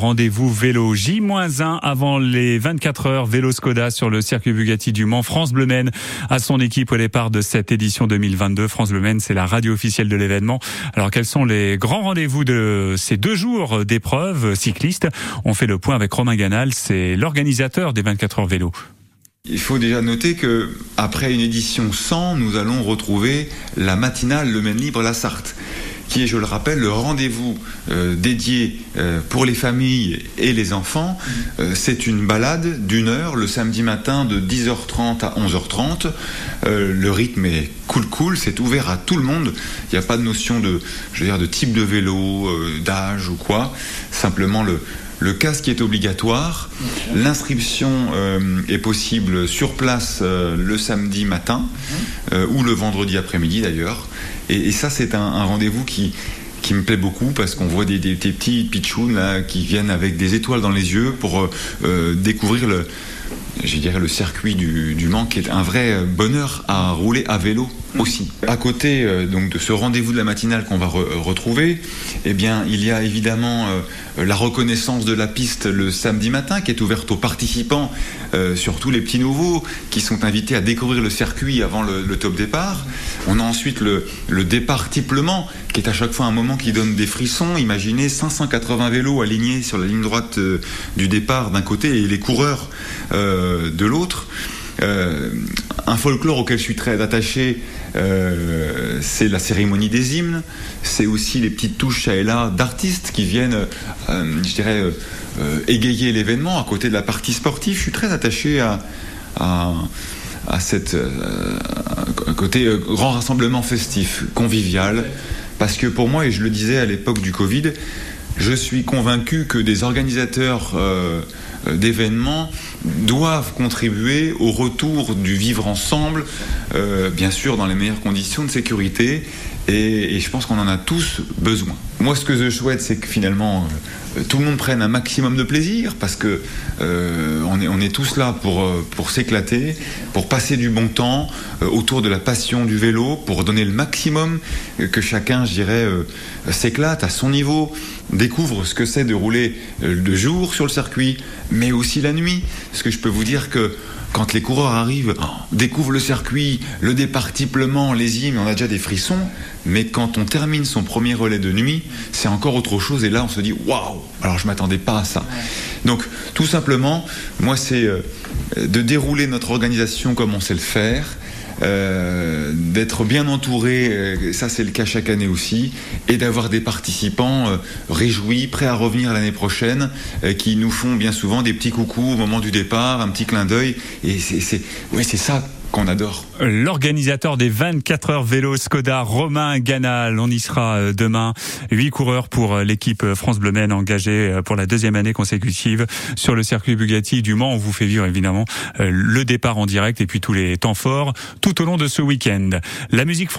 Rendez-vous vélo J-1 avant les 24 heures vélo Skoda sur le circuit Bugatti du Mans. France Bleu Maine à son équipe au départ de cette édition 2022. France Bleu Maine, c'est la radio officielle de l'événement. Alors quels sont les grands rendez-vous de ces deux jours d'épreuve cycliste On fait le point avec Romain Ganal, c'est l'organisateur des 24 heures vélo. Il faut déjà noter que après une édition 100, nous allons retrouver la matinale Le Maine Libre La Sarthe qui est, je le rappelle, le rendez-vous euh, dédié euh, pour les familles et les enfants. Euh, c'est une balade d'une heure le samedi matin de 10h30 à 11h30. le rythme est cool cool, c'est ouvert à tout le monde. Il n'y a pas de notion de, je veux dire, de type de vélo, d'âge ou quoi. Simplement le, le casque est obligatoire. L'inscription est possible sur place le samedi matin ou le vendredi après-midi d'ailleurs. Et, ça, c'est un, rendez-vous qui, me plaît beaucoup parce qu'on voit des, petits pitchouns qui viennent avec des étoiles dans les yeux pour euh, euh, découvrir le, je dirais le circuit du, du, Mans qui est un vrai bonheur à rouler à vélo aussi. À côté euh, donc de ce rendez-vous de la matinale qu'on va retrouver, eh bien il y a évidemment la reconnaissance de la piste le samedi matin qui est ouverte aux participants, surtout les petits nouveaux qui sont invités à découvrir le circuit avant le, top départ. On a ensuite le, le départ tiplement qui est à chaque fois un moment qui donne des frissons. Imaginez 580 vélos alignés sur la ligne droite euh, du départ d'un côté et les coureurs euh, de l'autre. Euh, un folklore auquel je suis très attaché, c'est la cérémonie des hymnes. C'est aussi les petites touches à et d'artistes qui viennent, je dirais, égayer l'événement à côté de la partie sportive. Je suis très attaché à, à, à cette côté grand rassemblement festif, convivial. Parce que pour moi, et je le disais à l'époque du Covid, je suis convaincu que des organisateurs euh, d'événements doivent contribuer au retour du vivre ensemble, euh, bien sûr dans les meilleures conditions de sécurité, et, je pense qu'on en a tous besoin. Moi, ce que je souhaite, c'est que finalement, euh, tout le monde prenne un maximum de plaisir, parce que est, on, est, tous là pour, pour s'éclater, pour passer du bon temps autour de la passion du vélo, pour donner le maximum, que chacun, je dirais, s'éclate à son niveau, découvre ce que c'est de rouler de jour sur le circuit, mais aussi la nuit. Parce que je peux vous dire que quand les coureurs arrivent, découvrent le circuit, le départiplement, les hymnes, on a déjà des frissons. Mais quand on termine son premier relais de nuit, c'est encore autre chose. Et là, on se dit waouh Alors, je m'attendais pas à ça. Donc, tout simplement, moi, c'est euh, de dérouler notre organisation comme on sait le faire. Euh, d'être bien entouré, euh, ça c'est le cas chaque année aussi, et d'avoir des participants euh, réjouis, prêts à revenir l'année prochaine, qui nous font bien souvent des petits coucous au moment du départ, un petit clin d'œil, et c'est ouais, ça qu'on adore. L'organisateur des 24 heures vélo Skoda, Romain Ganal, on y sera euh, demain. Huit coureurs pour euh, l'équipe euh, France Bleu Maine engagée pour la deuxième année consécutive sur le circuit Bugatti du Mans. On vous fait vivre évidemment le départ en direct et puis tous les temps forts tout au long de ce week-end. La musique